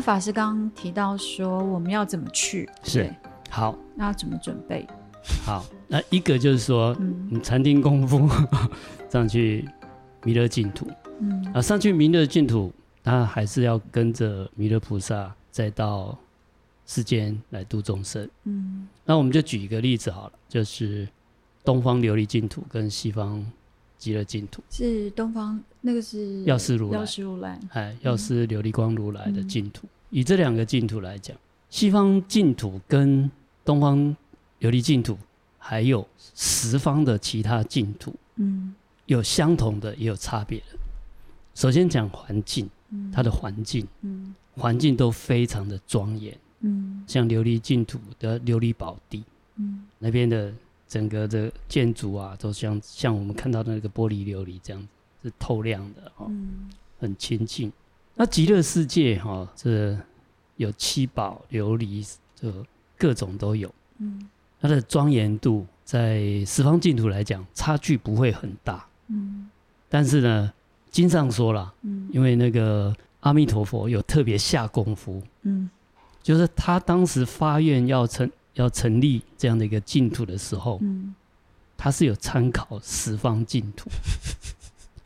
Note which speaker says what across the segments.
Speaker 1: 那法师刚刚提到说，我们要怎么去？
Speaker 2: 是好，
Speaker 1: 那要怎么准备？
Speaker 2: 好，那一个就是说，嗯，你禅定功夫 上去弥勒净土，嗯，啊，上去弥勒净土，那还是要跟着弥勒菩萨再到世间来度众生，嗯，那我们就举一个例子好了，就是东方琉璃净土跟西方极乐净土，
Speaker 1: 是东方那个是
Speaker 2: 药师如来，
Speaker 1: 药师如来，
Speaker 2: 哎，药师琉璃光如来的净土。嗯、以这两个净土来讲，西方净土跟东方琉璃净土，还有十方的其他净土，嗯，有相同的，也有差别的。首先讲环境，它的环境，嗯，环境都非常的庄严，嗯，像琉璃净土的琉璃宝地，嗯，那边的。整个的建筑啊，都像像我们看到的那个玻璃琉璃这样子，是透亮的哦，嗯、很清净。那极乐世界哈、哦，这有七宝琉璃，这各种都有。嗯，它的庄严度在十方净土来讲，差距不会很大。嗯，但是呢，经上说了，嗯，因为那个阿弥陀佛有特别下功夫，嗯，就是他当时发愿要成。要成立这样的一个净土的时候，嗯，他是有参考十方净土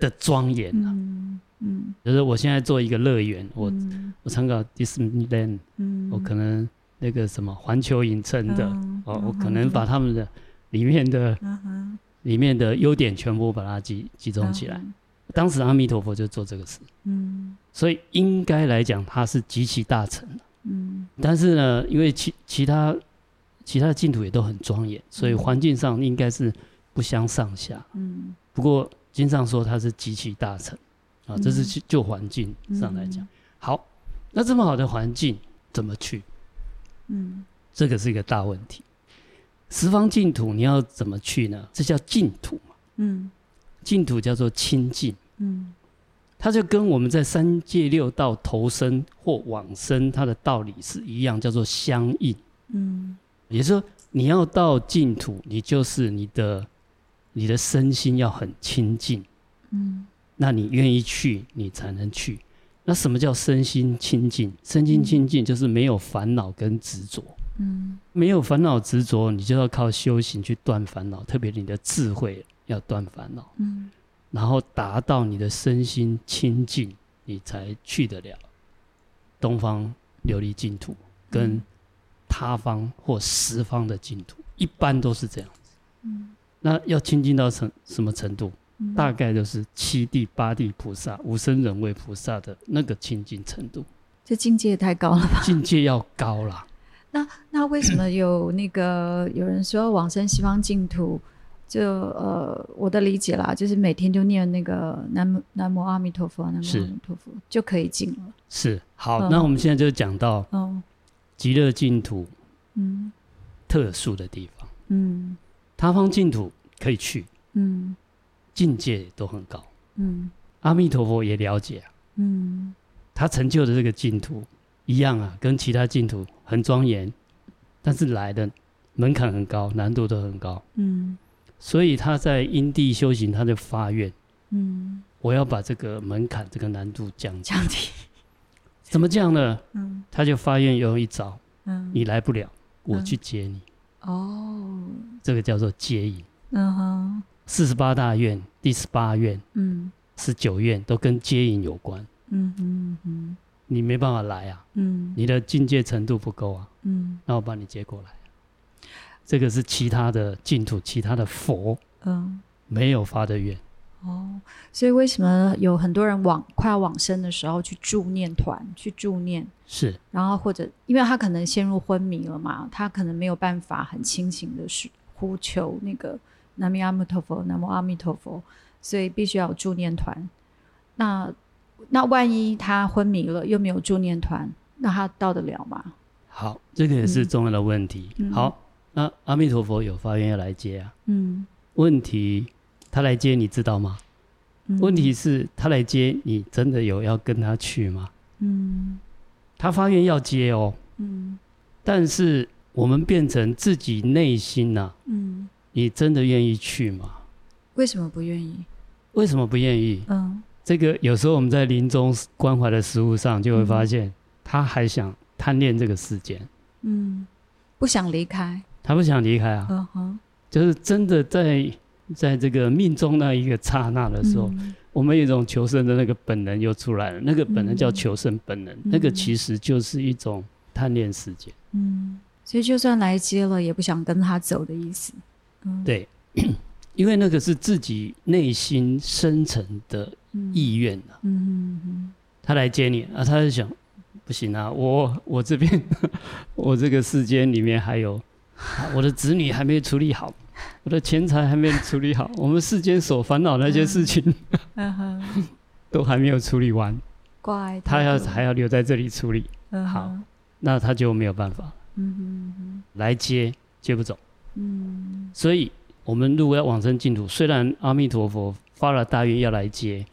Speaker 2: 的庄严啊，嗯，嗯，就是我现在做一个乐园，我、嗯、我参考 Disneyland，嗯，我可能那个什么环球影城的，嗯、哦，我可能把他们的里面的、嗯、里面的优点全部把它集集中起来。嗯、当时阿弥陀佛就做这个事，嗯，所以应该来讲，他是极其大成的，嗯，但是呢，因为其其他。其他的净土也都很庄严，所以环境上应该是不相上下。嗯，不过经常说他是极其大成，啊，这是就环境上来讲。嗯、好，那这么好的环境怎么去？嗯，这个是一个大问题。十方净土你要怎么去呢？这叫净土嘛。嗯，净土叫做清净。嗯，它就跟我们在三界六道投生或往生，它的道理是一样，叫做相应。嗯。也就是说，你要到净土，你就是你的，你的身心要很清净，嗯，那你愿意去，你才能去。那什么叫身心清净？身心清净就是没有烦恼跟执着，嗯，没有烦恼执着，你就要靠修行去断烦恼，特别你的智慧要断烦恼，嗯，然后达到你的身心清净，你才去得了东方琉璃净土跟。他方或十方的净土，一般都是这样子。嗯，那要清净到什什么程度？嗯、大概就是七地八地菩萨、无生人位菩萨的那个清净程度。
Speaker 1: 这境界也太高了吧？
Speaker 2: 境界要高了。
Speaker 1: 那那为什么有那个有人说往生西方净土？就呃，我的理解啦，就是每天就念那个南南无阿弥陀佛，南无阿弥陀佛就可以进了。
Speaker 2: 是好，嗯、那我们现在就讲到嗯。极乐净土，嗯，特殊的地方，嗯，他方净土可以去，嗯，境界都很高，嗯，阿弥陀佛也了解啊，嗯，他成就的这个净土一样啊，跟其他净土很庄严，但是来的门槛很高，难度都很高，嗯，所以他在因地修行，他就发愿，嗯，我要把这个门槛、这个难度降降低。怎么降呢？嗯，他就发愿有一招，嗯，你来不了，我去接你。哦，这个叫做接引。嗯哼，四十八大院，第十八院，嗯，十九院都跟接引有关。嗯嗯嗯，你没办法来啊，嗯，你的境界程度不够啊，嗯，那我把你接过来。这个是其他的净土，其他的佛，嗯，没有发的愿。
Speaker 1: 哦，所以为什么有很多人往快要往生的时候去助念团去助念？
Speaker 2: 是，
Speaker 1: 然后或者因为他可能陷入昏迷了嘛，他可能没有办法很清醒的是呼求那个南无阿弥陀佛，南无阿弥陀佛，所以必须要有助念团。那那万一他昏迷了又没有助念团，那他到得了吗？
Speaker 2: 好，这个也是重要的问题。嗯、好，那阿弥陀佛有发愿要来接啊。嗯，问题。他来接你知道吗？嗯、问题是，他来接你真的有要跟他去吗？嗯，他发愿要接哦。嗯，但是我们变成自己内心呐、啊。嗯，你真的愿意去吗？
Speaker 1: 为什么不愿意？
Speaker 2: 为什么不愿意？嗯，这个有时候我们在临终关怀的食物上就会发现，他还想贪恋这个世间，
Speaker 1: 嗯，不想离开，
Speaker 2: 他不想离开啊，
Speaker 1: 嗯哼，
Speaker 2: 就是真的在在这个命中那一个刹那的时候，嗯、我们有一种求生的那个本能又出来了，那个本能叫求生本能，嗯、那个其实就是一种贪恋世间，
Speaker 1: 嗯，所以就算来接了，也不想跟他走的意思，
Speaker 2: 嗯，对，因为那个是自己内心深层的意愿啊，嗯嗯嗯，他来接你啊，他就想。不行啊，我我这边，我这个世间里面还有我的子女还没处理好，我的钱财还没处理好，我们世间所烦恼那些事情，都还没有处理完。
Speaker 1: 怪，
Speaker 2: 他要还要留在这里处理。好，那他就没有办法。来接接不走。所以我们如果要往生净土，虽然阿弥陀佛发了大愿要来接，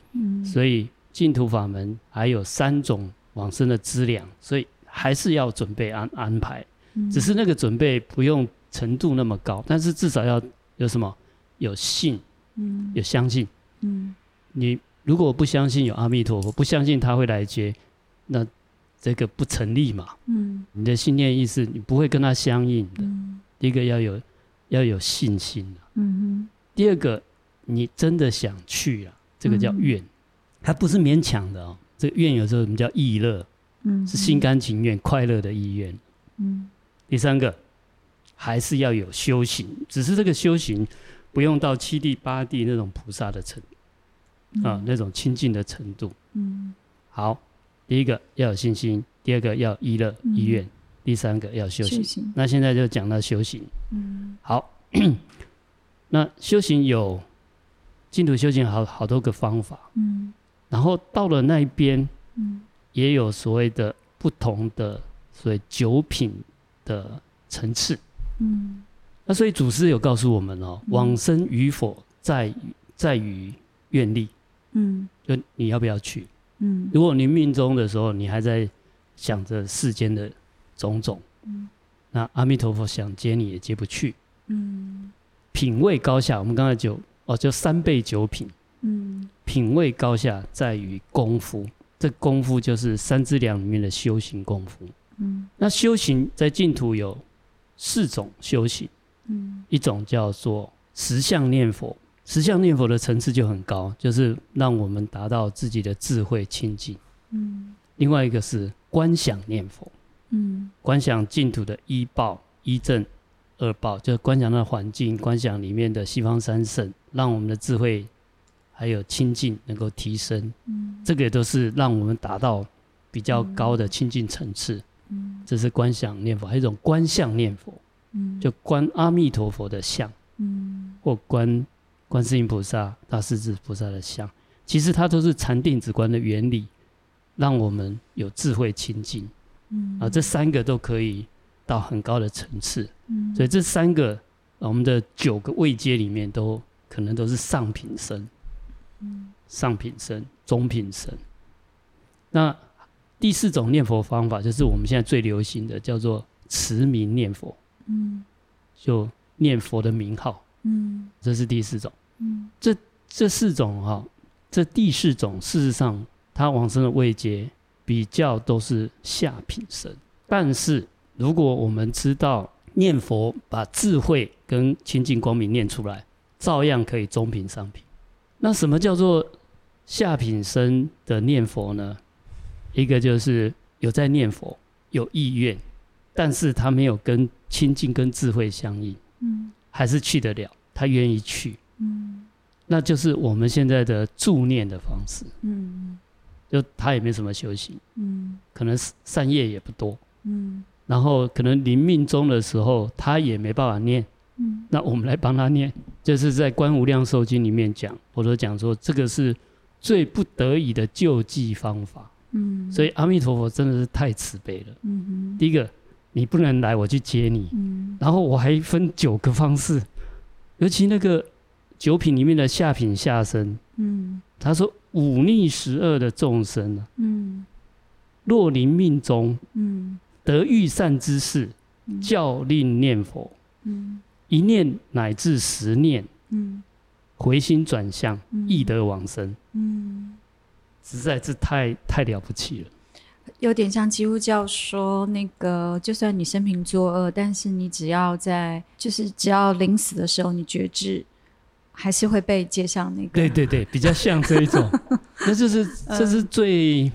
Speaker 2: 所以净土法门还有三种。往生的资粮，所以还是要准备安安排，嗯、只是那个准备不用程度那么高，但是至少要有什么？有信，嗯，有相信，嗯，你如果不相信有阿弥陀佛，不相信他会来接，那这个不成立嘛，嗯，你的信念意识你不会跟他相应的。嗯、第一个要有要有信心，嗯哼，第二个你真的想去啊，这个叫愿，它、嗯、不是勉强的哦。这个愿有时候我们叫意乐，嗯，是心甘情愿、快乐的意愿，嗯。第三个还是要有修行，只是这个修行不用到七地八地那种菩萨的程度，啊，那种清净的程度，嗯。好，第一个要有信心，第二个要依乐依愿，第三个要修行。那现在就讲到修行，嗯。好，那修行有净土修行好好多个方法，嗯。然后到了那边，嗯，也有所谓的不同的所谓九品的层次，嗯，那所以祖师有告诉我们哦，往生与否在于在于愿力，嗯，就你要不要去，嗯，如果你命中的时候你还在想着世间的种种，嗯，那阿弥陀佛想接你也接不去，嗯，品味高下，我们刚才就哦，就三倍九品。嗯，品味高下在于功夫，这功夫就是三资粮里面的修行功夫。嗯，那修行在净土有四种修行。嗯，一种叫做实相念佛，实相念佛的层次就很高，就是让我们达到自己的智慧清净。嗯，另外一个是观想念佛。嗯，观想净土的一报、一正、二报，就是观想那环境，观想里面的西方三圣，让我们的智慧。还有清净能够提升，嗯，这个也都是让我们达到比较高的清净层次，嗯，这是观想念佛，还有一种观相念佛，嗯，就观阿弥陀佛的相，嗯，或观观世音菩萨、大势至菩萨的相，其实它都是禅定止观的原理，让我们有智慧清净，嗯，啊，这三个都可以到很高的层次，嗯，所以这三个我们的九个位阶里面都可能都是上品生。上品生、中品生，那第四种念佛方法就是我们现在最流行的，叫做持名念佛。嗯，就念佛的名号。嗯，这是第四种。嗯，这这四种哈、这第四种事实上，它往生的位阶比较都是下品生。但是如果我们知道念佛，把智慧跟清净光明念出来，照样可以中品、上品。那什么叫做下品生的念佛呢？一个就是有在念佛，有意愿，但是他没有跟清净跟智慧相应，嗯，还是去得了，他愿意去，嗯，那就是我们现在的助念的方式，嗯，就他也没什么修行，嗯，可能善业也不多，嗯，然后可能临命终的时候，他也没办法念。嗯，那我们来帮他念，就是在《观无量寿经》里面讲，我都讲说这个是最不得已的救济方法。嗯，所以阿弥陀佛真的是太慈悲了。第一个你不能来，我去接你。嗯，然后我还分九个方式，尤其那个九品里面的下品下生。嗯，他说忤逆十二的众生啊，嗯，若临命中，嗯，得遇善之事，教令念佛，嗯。一念乃至十念，嗯，回心转向，易得往生，嗯，实在是太太了不起了。
Speaker 1: 有点像基督教说那个，就算你生平作恶，但是你只要在，就是只要临死的时候你觉知，还是会被接上那个。
Speaker 2: 对对对，比较像这一种，那就是这是最、嗯、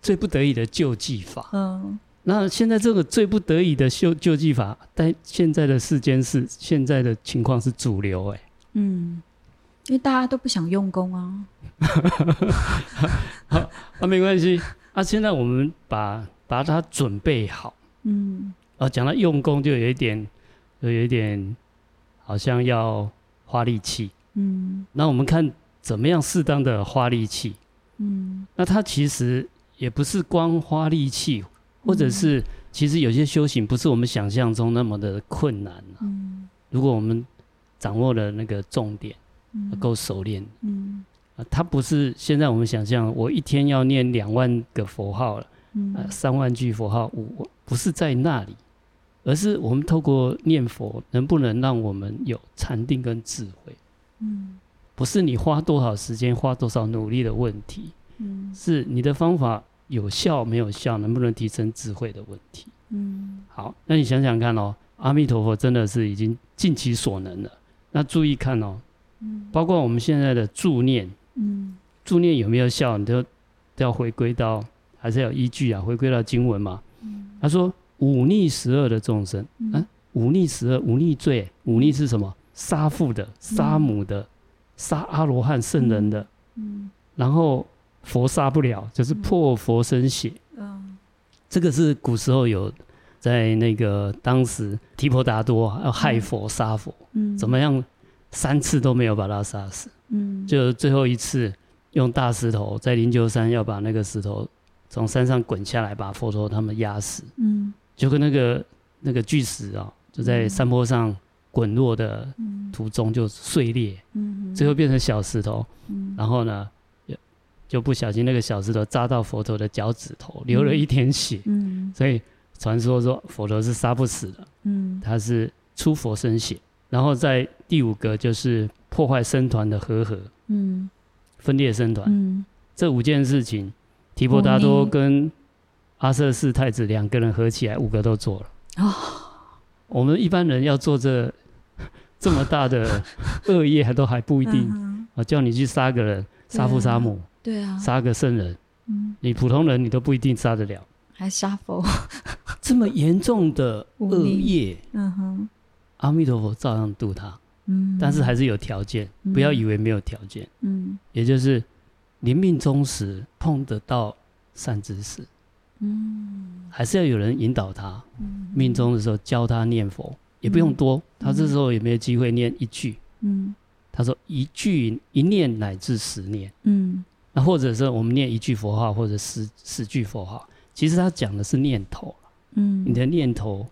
Speaker 2: 最不得已的救济法。嗯，那现在这个最不得已的救救济法，但现在的世间是现在的情况是主流哎。
Speaker 1: 嗯。因为大家都不想用功啊，
Speaker 2: 啊、没关系。那、啊、现在我们把把它准备好，嗯，啊，讲到用功就有一点，就有一点，好像要花力气，嗯。那我们看怎么样适当的花力气，嗯。那它其实也不是光花力气，或者是其实有些修行不是我们想象中那么的困难、啊、嗯。如果我们掌握了那个重点。够熟练，嗯，啊，它不是现在我们想象，我一天要念两万个佛号了，嗯，啊，三万句佛号，我不是在那里，而是我们透过念佛，能不能让我们有禅定跟智慧，嗯，不是你花多少时间、花多少努力的问题，嗯，是你的方法有效没有效，能不能提升智慧的问题，嗯，好，那你想想看哦，阿弥陀佛真的是已经尽其所能了，那注意看哦。包括我们现在的助念，嗯，助念有没有效？你都都要回归到，还是要依据啊？回归到经文嘛。嗯、他说忤逆十二的众生，嗯、啊，五逆十二，忤逆罪，忤逆是什么？杀父的、杀母的、杀、嗯、阿罗汉圣人的，嗯，然后佛杀不了，就是破佛身血，嗯，这个是古时候有在那个当时提婆达多要害佛杀佛，嗯，怎么样？三次都没有把他杀死，嗯，就最后一次用大石头在灵鹫山要把那个石头从山上滚下来，把佛陀他们压死，嗯，就跟那个那个巨石啊、喔，就在山坡上滚落的途中就碎裂，嗯，最后变成小石头，嗯，然后呢，就不小心那个小石头扎到佛陀的脚趾头，流了一点血，嗯，所以传说说佛陀是杀不死的，嗯，他是出佛身血。然后在第五个就是破坏僧团的和合，嗯，分裂僧团，嗯，这五件事情，提婆达多跟阿闍世太子两个人合起来，五个都做了。哦，我们一般人要做这 这么大的 恶业，还都还不一定。我叫你去杀个人，杀父杀母，对啊，杀个圣人，嗯，你普通人你都不一定杀得了，
Speaker 1: 还杀佛，
Speaker 2: 这么严重的恶业，嗯哼。阿弥陀佛照样度他，嗯，但是还是有条件，嗯，不要以为没有条件，嗯，也就是临命终时碰得到善知识，嗯，还是要有人引导他，嗯，命中的时候教他念佛，也不用多，嗯，他这时候也没有机会念一句，嗯，他说一句一念乃至十念，嗯，那或者是我们念一句佛号或者十十句佛号，其实他讲的是念头，嗯，你的念头。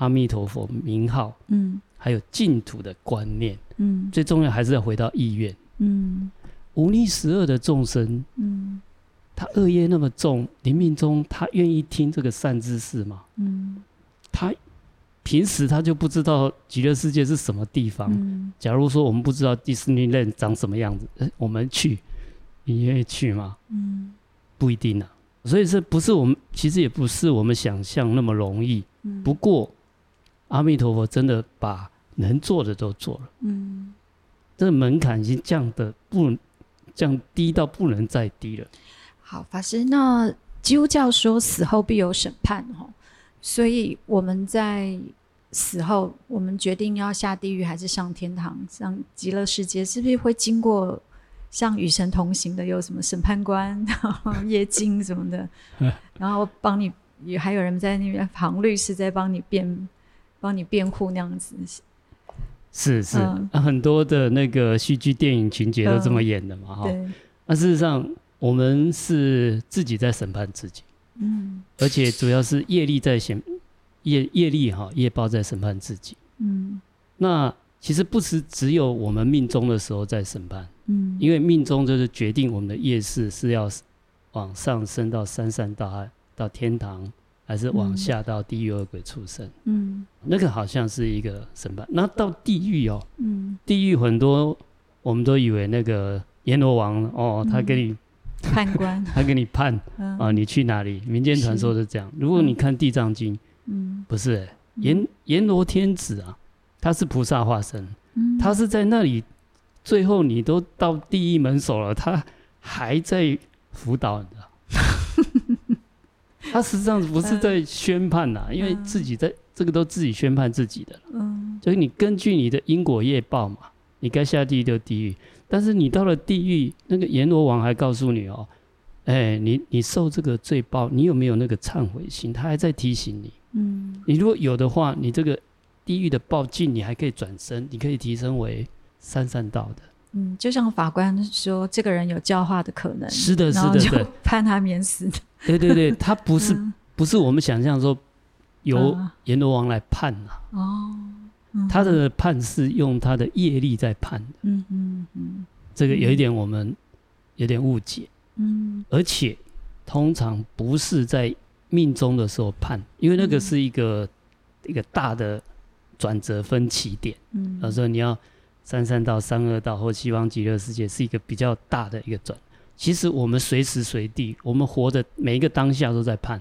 Speaker 2: 阿弥陀佛名号，嗯，还有净土的观念，嗯，最重要还是要回到意愿，嗯，五逆十二的众生，嗯，他恶业那么重，临命中他愿意听这个善知识吗？嗯，他平时他就不知道极乐世界是什么地方。嗯，假如说我们不知道迪士尼乐园长什么样子，欸，我们去，你愿意去吗？嗯，不一定啊。所以这不是我们，其实也不是我们想象那么容易。嗯，不过。阿弥陀佛，真的把能做的都做了。嗯，这门槛已经降的不降低到不能再低了。
Speaker 1: 好，法师，那基督教说死后必有审判，哈，所以我们在死后，我们决定要下地狱还是上天堂、上极乐世界，是不是会经过像与神同行的，有什么审判官、夜经什么的，然后帮你，也还有人在那边旁律师在帮你辩。帮你辩护那样子，
Speaker 2: 是是、嗯啊，很多的那个戏剧、电影情节都这么演的嘛，哈、嗯。那、啊、事实上，我们是自己在审判自己，嗯，而且主要是业力在审业业力哈，业报在审判自己，嗯。那其实不是只有我们命中的时候在审判，嗯，因为命中就是决定我们的业事是要往上升到三善道，到到天堂。还是往下到地狱恶鬼畜生，嗯，那个好像是一个审判。那到地狱哦，嗯，地狱很多我们都以为那个阎罗王哦，他给你
Speaker 1: 判官，
Speaker 2: 他给你判啊，你去哪里？民间传说是这样。如果你看《地藏经》，嗯，不是阎阎罗天子啊，他是菩萨化身，他是在那里，最后你都到地狱门首了，他还在辅导你。他实际上不是在宣判呐，因为自己在这个都自己宣判自己的，嗯，所以你根据你的因果业报嘛，你该下地狱就地狱，但是你到了地狱，那个阎罗王还告诉你哦，哎，你你受这个罪报，你有没有那个忏悔心？他还在提醒你，嗯，你如果有的话，你这个地狱的报尽，你还可以转身，你可以提升为三善道的。
Speaker 1: 嗯，就像法官说，这个人有教化的可能，
Speaker 2: 是的，是的，是的，
Speaker 1: 判他免死。
Speaker 2: 对对对，他不是、嗯、不是我们想象说由阎罗王来判呐、啊。哦、嗯，他的判是用他的业力在判的。嗯嗯嗯，这个有一点我们有点误解。嗯，而且通常不是在命中的时候判，因为那个是一个、嗯、一个大的转折分歧点。嗯，他说你要。三三道、三二道或西方极乐世界是一个比较大的一个转。其实我们随时随地，我们活的每一个当下都在判。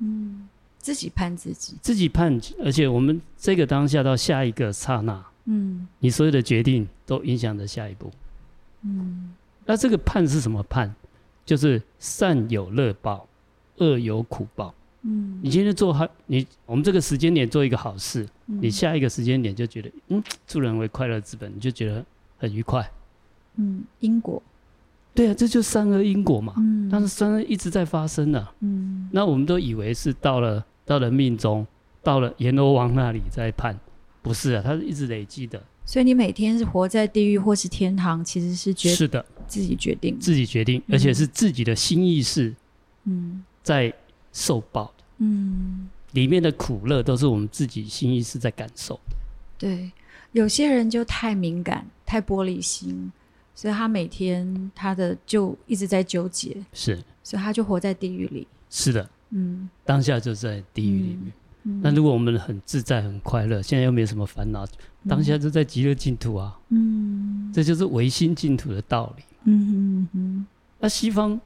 Speaker 1: 嗯，自己判自己，
Speaker 2: 自己判，而且我们这个当下到下一个刹那，嗯，你所有的决定都影响着下一步。嗯，那这个判是什么判？就是善有乐报，恶有苦报。嗯，你今天做好，你我们这个时间点做一个好事，嗯、你下一个时间点就觉得，嗯，助人为快乐之本，你就觉得很愉快。
Speaker 1: 嗯，因果，
Speaker 2: 对啊，这就是善恶因果嘛。嗯，但是善恶一直在发生呢、啊。嗯，那我们都以为是到了到了命中，到了阎罗王那里在判，不是啊，它是一直累积的。
Speaker 1: 所以你每天是活在地狱或是天堂，其实是决
Speaker 2: 是的，
Speaker 1: 自己决定，
Speaker 2: 自己决定，而且是自己的心意识，嗯，在。受报的，嗯，里面的苦乐都是我们自己心意识在感受的。
Speaker 1: 对，有些人就太敏感、太玻璃心，所以他每天他的就一直在纠结，
Speaker 2: 是，
Speaker 1: 所以他就活在地狱里。
Speaker 2: 是的，嗯，当下就在地狱里面。那、嗯、如果我们很自在、很快乐，现在又没什么烦恼，当下就在极乐净土啊。嗯，这就是唯心净土的道理。嗯哼哼，那西方。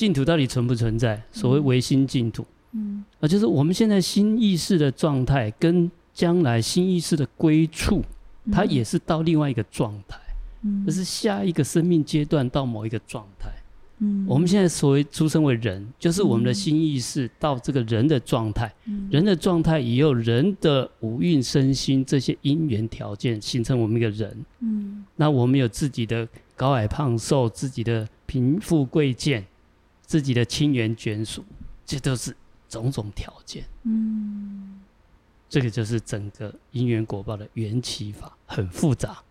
Speaker 2: 净土到底存不存在？所谓唯心净土，嗯，啊，就是我们现在心意识的状态，跟将来心意识的归处，它也是到另外一个状态，嗯，就是下一个生命阶段到某一个状态，嗯，我们现在所谓出生为人，就是我们的新意识到这个人的状态，嗯，人的状态也有人的五蕴身心这些因缘条件形成我们一个人，嗯，那我们有自己的高矮胖瘦，自己的贫富贵贱。自己的亲缘眷属，这都是种种条件。嗯，这个就是整个因缘果报的缘起法，很复杂。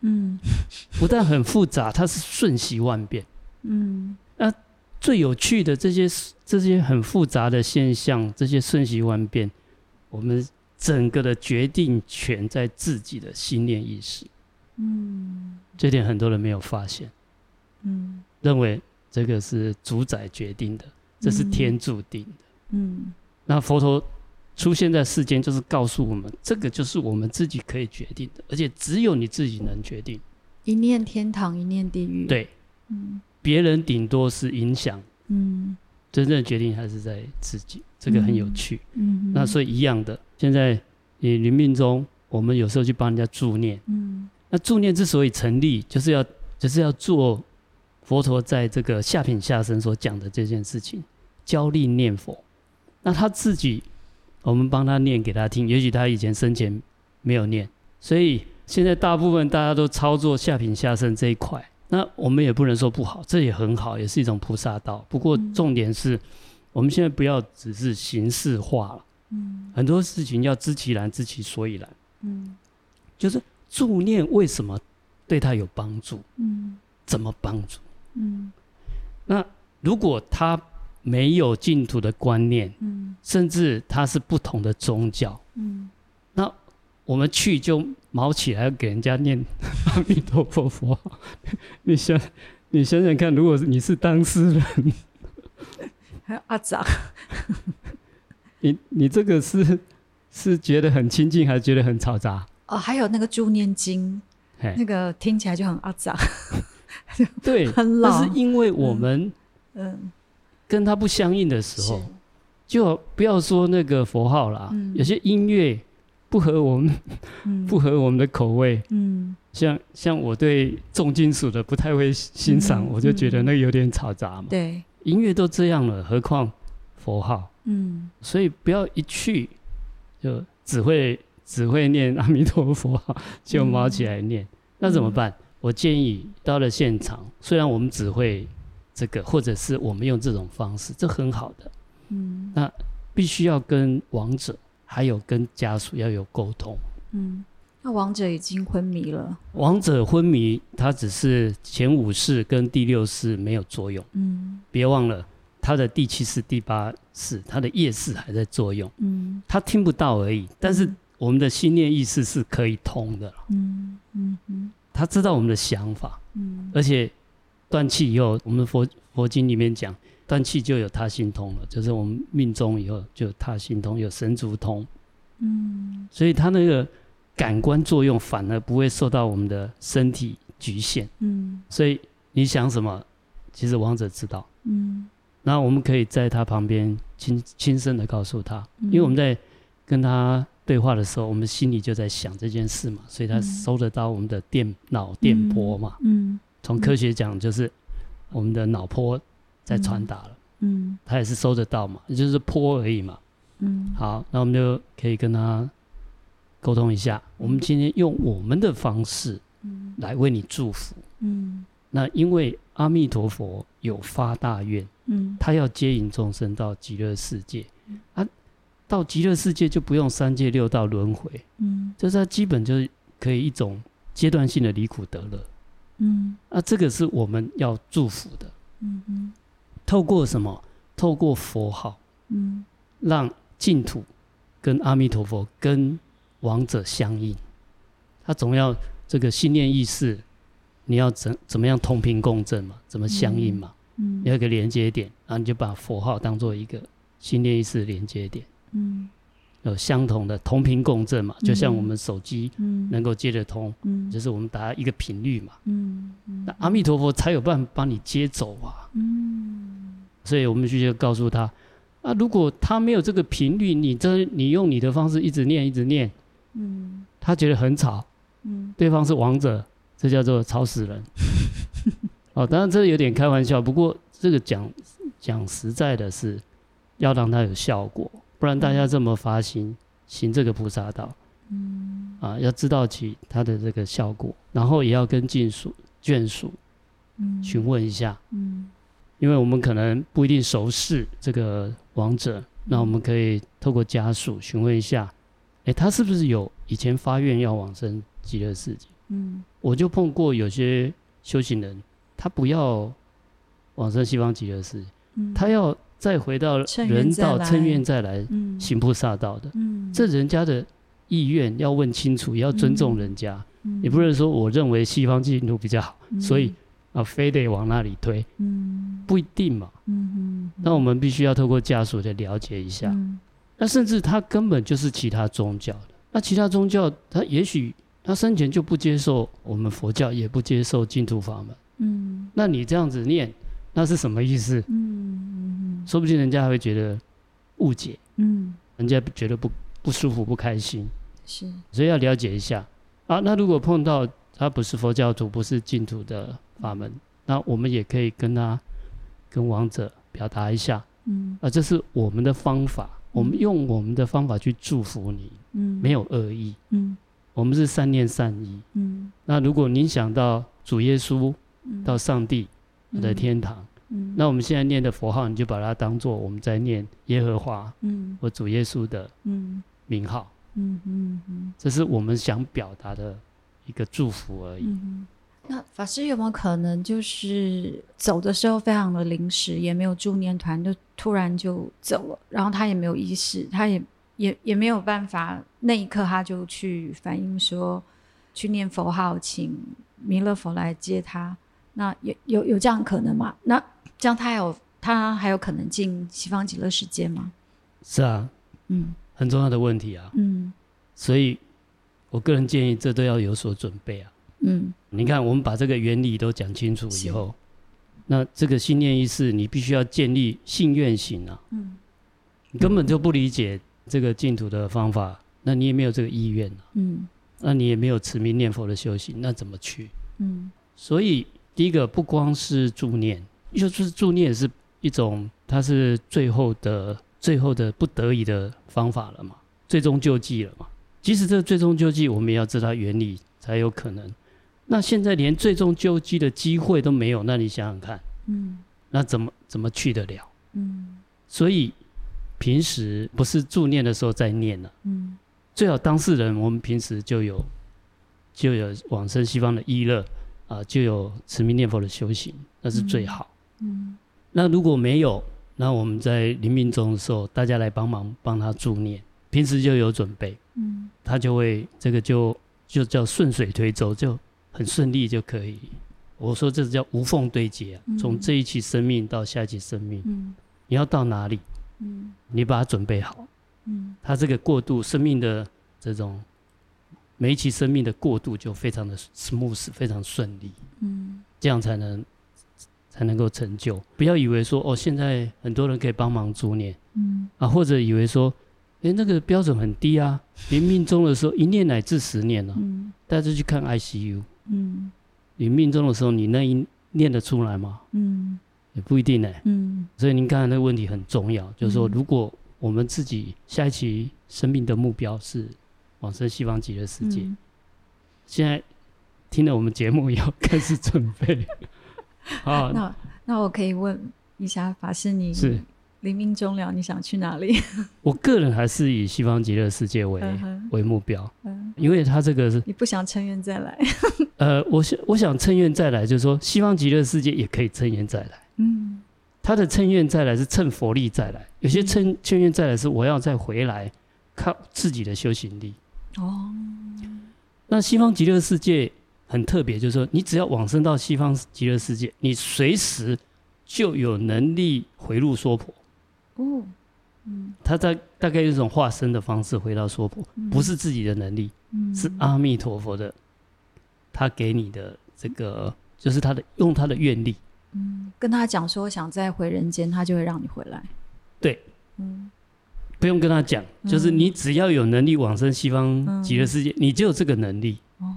Speaker 2: 嗯，不但很复杂，它是瞬息万变。嗯，那最有趣的这些这些很复杂的现象，这些瞬息万变，我们整个的决定权在自己的心念意识。嗯，这点很多人没有发现。嗯，认为。这个是主宰决定的，这是天注定的。嗯，嗯，那佛陀出现在世间，就是告诉我们，这个就是我们自己可以决定的，而且只有你自己能决定。
Speaker 1: 一念天堂，一念地狱。
Speaker 2: 对，嗯，别人顶多是影响，嗯，真正的决定还是在自己。这个很有趣。嗯，那所以一样的，现在你临命中，我们有时候去帮人家助念。嗯，那助念之所以成立，就是要就是要做。佛陀在这个下品下生所讲的这件事情，教力念佛，那他自己，我们帮他念给他听，也许他以前生前没有念，所以现在大部分大家都操作下品下生这一块，那我们也不能说不好，这也很好，也是一种菩萨道。不过重点是，我们现在不要只是形式化了，嗯，很多事情要知其然，知其所以然，嗯，就是助念为什么对他有帮助，嗯，怎么帮助？嗯，那如果他没有净土的观念，嗯，甚至他是不同的宗教，嗯，那我们去就毛起来给人家念 阿弥陀佛。佛，你想，你想想看，如果你是当事人，
Speaker 1: 还 有阿杂，
Speaker 2: 你你这个是是觉得很亲近，还是觉得很嘈杂？
Speaker 1: 哦，还有那个助念经，那个听起来就很阿杂。
Speaker 2: 对，但是因为我们
Speaker 1: 嗯，
Speaker 2: 跟他不相应的时候，就不要说那个佛号啦，嗯、有些音乐不合我们，嗯、不合我们的口味，嗯，像像我对重金属的不太会欣赏，嗯、我就觉得那个有点嘈杂嘛。
Speaker 1: 对，
Speaker 2: 音乐都这样了，何况佛号？嗯，所以不要一去就只会只会念阿弥陀佛就卯起来念，嗯、那怎么办？嗯、我建议到了现场，虽然我们只会这个，或者是我们用这种方式，这很好的。嗯，那必须要跟亡者还有跟家属要有沟通。
Speaker 1: 嗯，那亡者已经昏迷了。
Speaker 2: 亡者昏迷，他只是前五世跟第六世没有作用。嗯，别忘了。他的第七世、第八世，他的业识还在作用。嗯，他听不到而已。但是我们的心念意识是可以通的。嗯嗯嗯，他知道我们的想法。嗯，而且断气以后，我们佛佛经里面讲，断气就有他心通了，就是我们命中以后就有他心通，有神足通。嗯，所以他那个感官作用反而不会受到我们的身体局限。嗯，所以你想什么，其实王者知道。嗯。那我们可以在他旁边轻轻声的告诉他，因为我们在跟他对话的时候，我们心里就在想这件事嘛，所以他收得到我们的电脑电波嘛。嗯，从科学讲就是我们的脑波在传达了。嗯，他也是收得到嘛，也就是波而已嘛。嗯，好，那我们就可以跟他沟通一下，我们今天用我们的方式来为你祝福。嗯，那因为阿弥陀佛有发大愿。嗯，他要接引众生到极乐世界，嗯、啊，到极乐世界就不用三界六道轮回，嗯，就是他基本就是可以一种阶段性的离苦得乐，嗯，啊，这个是我们要祝福的，嗯嗯，透过什么？透过佛号，嗯，让净土跟阿弥陀佛跟王者相应，他总要这个信念意识，你要怎怎么样同频共振嘛？怎么相应嘛？嗯。嗯，有一个连接点，然后你就把佛号当做一个信念意识连接点，嗯，有相同的同频共振嘛，就像我们手机能够接得通，嗯，就是我们达一个频率嘛，嗯，那阿弥陀佛才有办法帮你接走啊，嗯，所以我们就要告诉他，啊，如果他没有这个频率，你这你用你的方式一直念一直念，嗯，他觉得很吵，嗯，对方是王者，这叫做吵死人。哦，当然这有点开玩笑，不过这个讲讲实在的是，要让它有效果，不然大家这么发心行这个菩萨道，嗯，啊，要知道其它的这个效果，然后也要跟近属眷属，嗯，询问一下，嗯，因为我们可能不一定熟识这个亡者，那我们可以透过家属询问一下，哎，他是不是有以前发愿要往生极乐世界？嗯，我就碰过有些修行人。他不要往生西方极乐世界，嗯、他要再回到人道趁愿再来行菩萨道的。嗯、这人家的意愿要问清楚，要尊重人家。也、嗯、不是说我认为西方净土比较好，嗯、所以啊非得往那里推。嗯、不一定嘛。嗯嗯、那我们必须要透过家属的了解一下。嗯、那甚至他根本就是其他宗教的。那其他宗教他也许他生前就不接受我们佛教，也不接受净土法门。嗯，那你这样子念，那是什么意思？嗯，说不定人家还会觉得误解，嗯，人家觉得不不舒服、不开心，是，所以要了解一下。啊。那如果碰到他不是佛教徒、不是净土的法门，那我们也可以跟他、跟王者表达一下，嗯，啊，这是我们的方法，我们用我们的方法去祝福你，嗯，没有恶意，嗯，我们是善念善意，嗯，那如果您想到主耶稣。到上帝的天堂，那我们现在念的佛号，你就把它当做我们在念耶和华，嗯，或主耶稣的嗯名号，嗯嗯嗯，嗯这是我们想表达的一个祝福而已。嗯、
Speaker 1: 那法师有没有可能就是走的时候非常的临时，也没有助念团，就突然就走了，然后他也没有意识，他也也也没有办法，那一刻他就去反映说，去念佛号，请弥勒佛来接他。那有有有这样可能吗？那这样他还有他还有可能进西方极乐世界吗？
Speaker 2: 是啊，嗯，很重要的问题啊，嗯，所以我个人建议这都要有所准备啊，嗯，你看我们把这个原理都讲清楚以后，那这个信念意识，你必须要建立信愿行啊。嗯。你根本就不理解这个净土的方法，那你也没有这个意愿啊。嗯。那你也没有持名念佛的修行，那怎么去？嗯。所以第一个不光是助念，就是助念也是一种，它是最后的、最后的不得已的方法了嘛，最终救济了嘛。即使这个最终救济，我们也要知道原理才有可能。那现在连最终救济的机会都没有，那你想想看，嗯，那怎么怎么去得了？嗯，所以平时不是助念的时候再念了，嗯，最好当事人我们平时就有就有往生西方的医乐啊，就有持名念佛的修行，那是最好。嗯，嗯，那如果没有，那我们在临命终的时候，大家来帮忙帮他助念，平时就有准备，嗯，他就会这个就就叫顺水推舟就。很顺利就可以。我说这是叫无缝对接啊，从这一期生命到下一期生命，嗯你要到哪里？嗯你把它准备好。嗯，他这个过渡生命的这种每一期生命的过渡就非常的 smooth，非常顺利。嗯这样才能才能够成就。不要以为说哦，现在很多人可以帮忙助念，啊，或者以为说，哎，那个标准很低啊，临命中的时候一念乃至十年了，大家去看 ICU。嗯，你命中的时候，你那一念得出来吗？嗯，也不一定呢。嗯，所以您刚才那个问题很重要，就是说，如果我们自己下一期生命的目标是往生西方极乐世界，嗯、现在听了我们节目以后 开始准备。好，
Speaker 1: 那那我可以问一下法师，你是？临命终了，你想去哪里？
Speaker 2: 我个人还是以西方极乐世界为、uh. 为目标，嗯、uh，huh. 因为他这个是
Speaker 1: 你不想趁愿再来。
Speaker 2: 呃，我想我想趁愿再来，就是说西方极乐世界也可以趁愿再来。嗯，他的趁愿再来是趁佛力再来，有些乘乘愿再来是我要再回来靠自己的修行力。哦，那西方极乐世界很特别，就是说你只要往生到西方极乐世界，你随时就有能力回入娑婆。哦，嗯，他在大概一种化身的方式回到娑婆，嗯、不是自己的能力，嗯、是阿弥陀佛的，他给你的这个，就是他的用他的愿力，
Speaker 1: 嗯，跟他讲说想再回人间，他就会让你回来，
Speaker 2: 对，嗯，不用跟他讲，就是你只要有能力往生西方极乐世界，嗯、你就有这个能力，哦，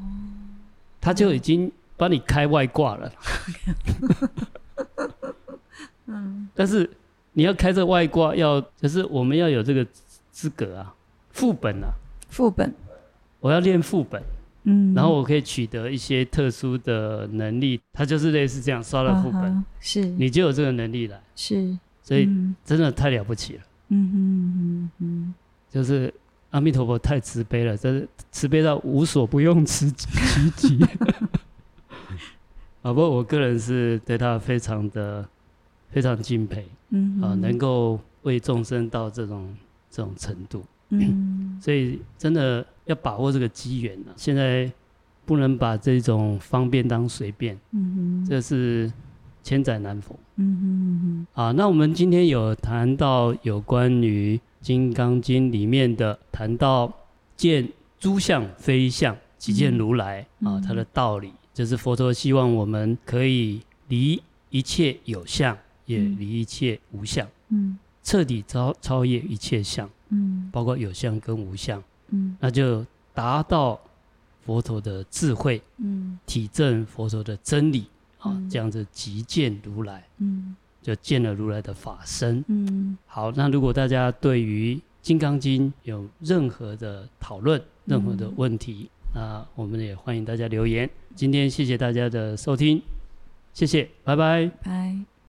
Speaker 2: 他就已经帮你开外挂了，嗯，但是。你要开这外挂，要就是我们要有这个资格啊，副本啊，
Speaker 1: 副本，
Speaker 2: 我要练副本，嗯，然后我可以取得一些特殊的能力，它就是类似这样刷了副本，啊、是，你就有这个能力了，
Speaker 1: 是，
Speaker 2: 所以真的太了不起了，嗯嗯嗯嗯，就是阿弥陀佛太慈悲了，真是慈悲到无所不用其其极，啊，不过我个人是对他非常的。非常敬佩，嗯，啊，能够为众生到这种这种程度，嗯，所以真的要把握这个机缘了。现在不能把这种方便当随便，嗯哼，这是千载难逢，嗯哼嗯哼。啊，那我们今天有谈到有关于《金刚经》里面的，谈到见诸相非相，即见如来，嗯、啊，它的道理就是佛陀希望我们可以离一切有相。也离一切无相，嗯，彻底超超越一切相，嗯，包括有相跟无相，嗯，那就达到佛陀的智慧，嗯，体证佛陀的真理，啊，这样子即见如来，嗯，就见了如来的法身，嗯，好，那如果大家对于《金刚经》有任何的讨论、任何的问题，那我们也欢迎大家留言。今天谢谢大家的收听，谢谢，拜拜，拜。